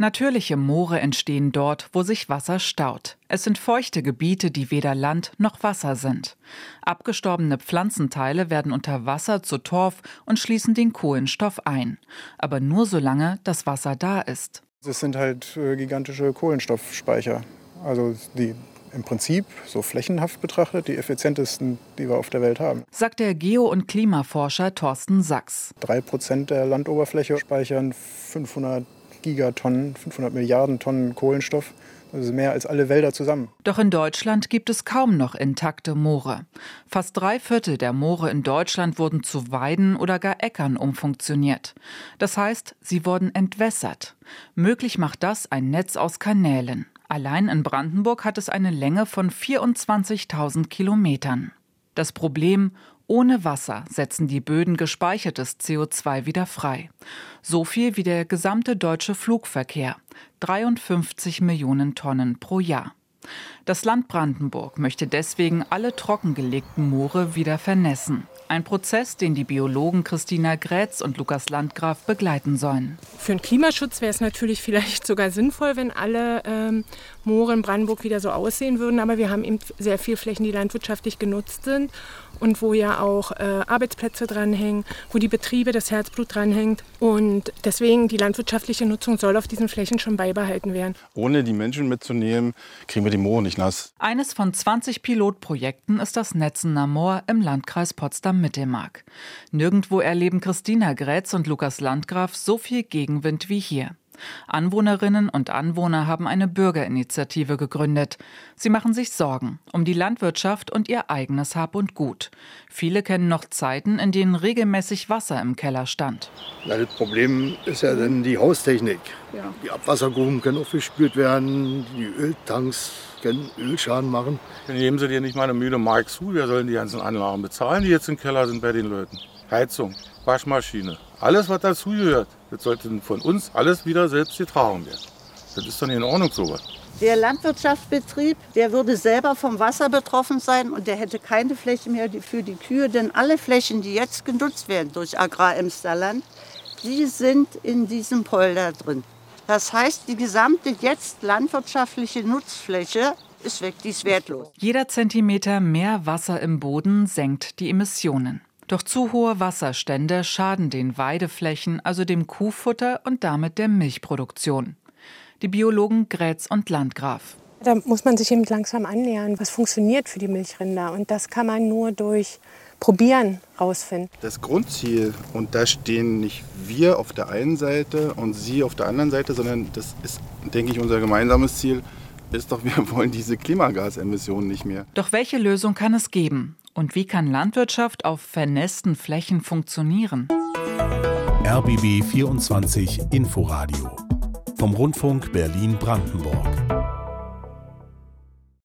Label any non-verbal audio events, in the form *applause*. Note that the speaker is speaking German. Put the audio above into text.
Natürliche Moore entstehen dort, wo sich Wasser staut. Es sind feuchte Gebiete, die weder Land noch Wasser sind. Abgestorbene Pflanzenteile werden unter Wasser zu Torf und schließen den Kohlenstoff ein. Aber nur solange das Wasser da ist. Das sind halt äh, gigantische Kohlenstoffspeicher. Also die im Prinzip, so flächenhaft betrachtet, die effizientesten, die wir auf der Welt haben. Sagt der Geo- und Klimaforscher Thorsten Sachs. Drei Prozent der Landoberfläche speichern 500 Gigatonnen, 500 Milliarden Tonnen Kohlenstoff. Das ist mehr als alle Wälder zusammen. Doch in Deutschland gibt es kaum noch intakte Moore. Fast drei Viertel der Moore in Deutschland wurden zu Weiden oder gar Äckern umfunktioniert. Das heißt, sie wurden entwässert. Möglich macht das ein Netz aus Kanälen. Allein in Brandenburg hat es eine Länge von 24.000 Kilometern. Das Problem, ohne Wasser setzen die Böden gespeichertes CO2 wieder frei. So viel wie der gesamte deutsche Flugverkehr. 53 Millionen Tonnen pro Jahr. Das Land Brandenburg möchte deswegen alle trockengelegten Moore wieder vernässen. Ein Prozess, den die Biologen Christina Grätz und Lukas Landgraf begleiten sollen. Für den Klimaschutz wäre es natürlich *laughs* vielleicht sogar sinnvoll, wenn alle ähm, Moore in Brandenburg wieder so aussehen würden. Aber wir haben eben sehr viele Flächen, die landwirtschaftlich genutzt sind und wo ja auch äh, Arbeitsplätze dranhängen, wo die Betriebe, das Herzblut dranhängt. Und deswegen die landwirtschaftliche Nutzung soll auf diesen Flächen schon beibehalten werden. Ohne die Menschen mitzunehmen, kriegen wir die Moore nicht nass. Eines von 20 Pilotprojekten ist das Netzener Moor im Landkreis Potsdam-Mittelmark. Nirgendwo erleben Christina Grätz und Lukas Landgraf so viel Gegenwind wie hier. Anwohnerinnen und Anwohner haben eine Bürgerinitiative gegründet. Sie machen sich Sorgen um die Landwirtschaft und ihr eigenes Hab und Gut. Viele kennen noch Zeiten, in denen regelmäßig Wasser im Keller stand. Na, das Problem ist ja dann die Haustechnik. Ja. Die Abwassergruben können aufgespült werden, die Öltanks können Ölschaden machen. Dann nehmen sie dir nicht mal eine müde Mark zu. Wir sollen die ganzen Anlagen bezahlen, die jetzt im Keller sind bei den Leuten. Heizung, Waschmaschine, alles was dazugehört. Das sollte von uns alles wieder selbst getragen werden. Das ist doch nicht in Ordnung sowas. Der Landwirtschaftsbetrieb, der würde selber vom Wasser betroffen sein und der hätte keine Fläche mehr für die Kühe, denn alle Flächen, die jetzt genutzt werden durch Agrar-Emsterland, die sind in diesem Polder drin. Das heißt, die gesamte jetzt landwirtschaftliche Nutzfläche ist weg, die ist wertlos. Jeder Zentimeter mehr Wasser im Boden senkt die Emissionen. Doch zu hohe Wasserstände schaden den Weideflächen, also dem Kuhfutter und damit der Milchproduktion. Die Biologen Grätz und Landgraf. Da muss man sich eben langsam annähern, was funktioniert für die Milchrinder. Und das kann man nur durch Probieren rausfinden. Das Grundziel, und da stehen nicht wir auf der einen Seite und Sie auf der anderen Seite, sondern das ist, denke ich, unser gemeinsames Ziel, ist doch, wir wollen diese Klimagasemissionen nicht mehr. Doch welche Lösung kann es geben? Und wie kann Landwirtschaft auf vernässten Flächen funktionieren? RBB 24 Inforadio vom Rundfunk Berlin-Brandenburg.